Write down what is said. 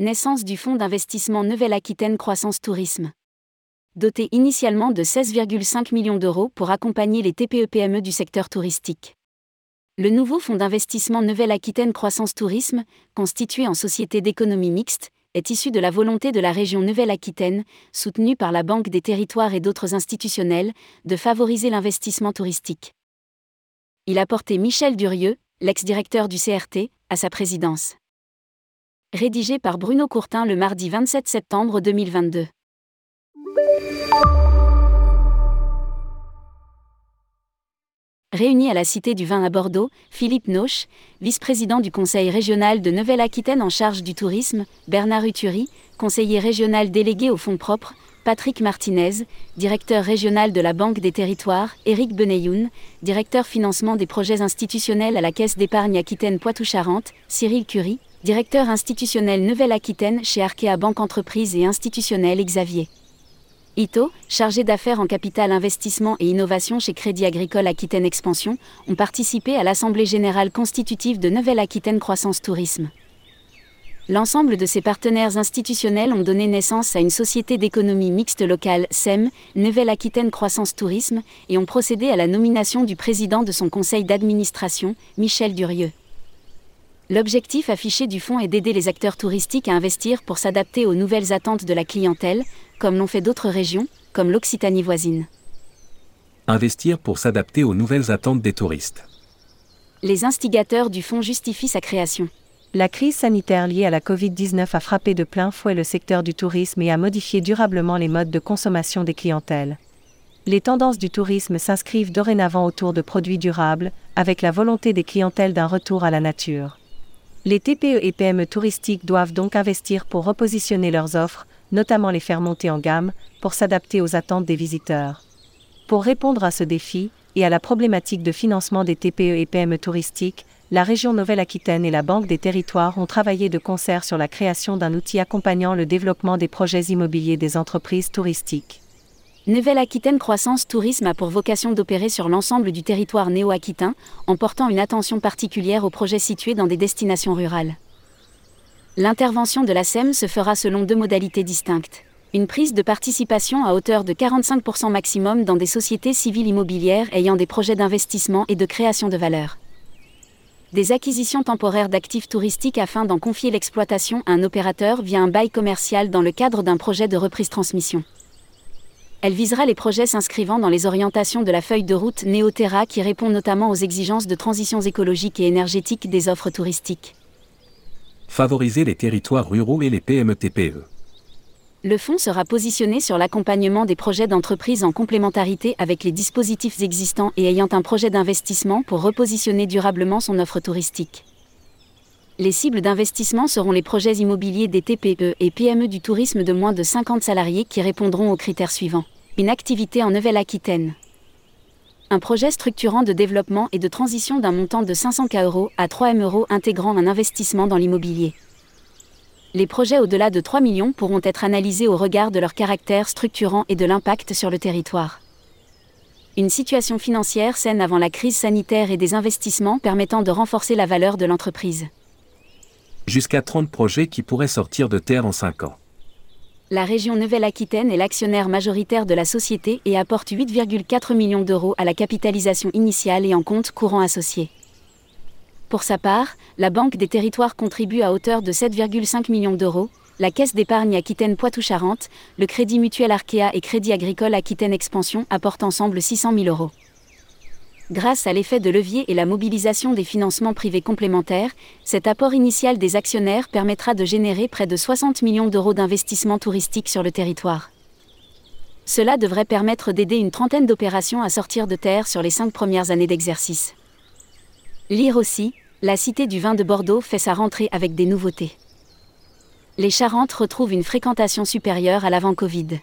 Naissance du fonds d'investissement Nouvelle-Aquitaine Croissance Tourisme. Doté initialement de 16,5 millions d'euros pour accompagner les TPE-PME du secteur touristique. Le nouveau fonds d'investissement Nouvelle-Aquitaine Croissance Tourisme, constitué en société d'économie mixte, est issu de la volonté de la région Nouvelle-Aquitaine, soutenue par la Banque des Territoires et d'autres institutionnels, de favoriser l'investissement touristique. Il a porté Michel Durieux, l'ex-directeur du CRT, à sa présidence. Rédigé par Bruno Courtin le mardi 27 septembre 2022. Réunis à la Cité du Vin à Bordeaux, Philippe Noche, vice-président du Conseil régional de Nouvelle-Aquitaine en charge du tourisme, Bernard Uturi, conseiller régional délégué au fonds propres, Patrick Martinez, directeur régional de la Banque des Territoires, Éric Beneyoun, directeur financement des projets institutionnels à la Caisse d'épargne Aquitaine Poitou-Charentes, Cyril Curie, directeur institutionnel Nouvelle-Aquitaine chez Arkea Banque Entreprise et Institutionnel Xavier. Ito, chargé d'affaires en capital investissement et innovation chez Crédit Agricole Aquitaine Expansion, ont participé à l'Assemblée générale constitutive de Nouvelle-Aquitaine Croissance Tourisme. L'ensemble de ces partenaires institutionnels ont donné naissance à une société d'économie mixte locale, SEM, Nouvelle-Aquitaine Croissance Tourisme, et ont procédé à la nomination du président de son conseil d'administration, Michel Durieux. L'objectif affiché du fonds est d'aider les acteurs touristiques à investir pour s'adapter aux nouvelles attentes de la clientèle, comme l'ont fait d'autres régions, comme l'Occitanie voisine. Investir pour s'adapter aux nouvelles attentes des touristes. Les instigateurs du fonds justifient sa création. La crise sanitaire liée à la Covid-19 a frappé de plein fouet le secteur du tourisme et a modifié durablement les modes de consommation des clientèles. Les tendances du tourisme s'inscrivent dorénavant autour de produits durables, avec la volonté des clientèles d'un retour à la nature. Les TPE et PME touristiques doivent donc investir pour repositionner leurs offres, notamment les faire monter en gamme, pour s'adapter aux attentes des visiteurs. Pour répondre à ce défi, et à la problématique de financement des TPE et PME touristiques, la région Nouvelle-Aquitaine et la Banque des Territoires ont travaillé de concert sur la création d'un outil accompagnant le développement des projets immobiliers des entreprises touristiques. Nouvelle-Aquitaine Croissance Tourisme a pour vocation d'opérer sur l'ensemble du territoire néo-aquitain, en portant une attention particulière aux projets situés dans des destinations rurales. L'intervention de la SEM se fera selon deux modalités distinctes. Une prise de participation à hauteur de 45% maximum dans des sociétés civiles immobilières ayant des projets d'investissement et de création de valeur des acquisitions temporaires d'actifs touristiques afin d'en confier l'exploitation à un opérateur via un bail commercial dans le cadre d'un projet de reprise-transmission. Elle visera les projets s'inscrivant dans les orientations de la feuille de route Néoterra qui répond notamment aux exigences de transitions écologiques et énergétiques des offres touristiques. Favoriser les territoires ruraux et les PME-TPE le fonds sera positionné sur l'accompagnement des projets d'entreprise en complémentarité avec les dispositifs existants et ayant un projet d'investissement pour repositionner durablement son offre touristique. Les cibles d'investissement seront les projets immobiliers des TPE et PME du tourisme de moins de 50 salariés qui répondront aux critères suivants. Une activité en Nouvelle-Aquitaine. Un projet structurant de développement et de transition d'un montant de 500 K euros à 3 M euros intégrant un investissement dans l'immobilier les projets au-delà de 3 millions pourront être analysés au regard de leur caractère structurant et de l'impact sur le territoire. Une situation financière saine avant la crise sanitaire et des investissements permettant de renforcer la valeur de l'entreprise. Jusqu'à 30 projets qui pourraient sortir de terre en 5 ans. La région Nouvelle-Aquitaine est l'actionnaire majoritaire de la société et apporte 8,4 millions d'euros à la capitalisation initiale et en compte courant associé. Pour sa part, la Banque des Territoires contribue à hauteur de 7,5 millions d'euros, la Caisse d'épargne Aquitaine Poitou-Charentes, le Crédit Mutuel Arkea et Crédit Agricole Aquitaine Expansion apportent ensemble 600 000 euros. Grâce à l'effet de levier et la mobilisation des financements privés complémentaires, cet apport initial des actionnaires permettra de générer près de 60 millions d'euros d'investissements touristiques sur le territoire. Cela devrait permettre d'aider une trentaine d'opérations à sortir de terre sur les cinq premières années d'exercice. Lire aussi, la Cité du vin de Bordeaux fait sa rentrée avec des nouveautés. Les Charentes retrouvent une fréquentation supérieure à l'avant-Covid.